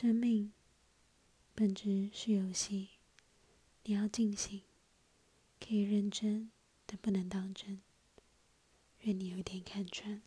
生命本质是游戏，你要尽兴，可以认真，但不能当真。愿你有一天看穿。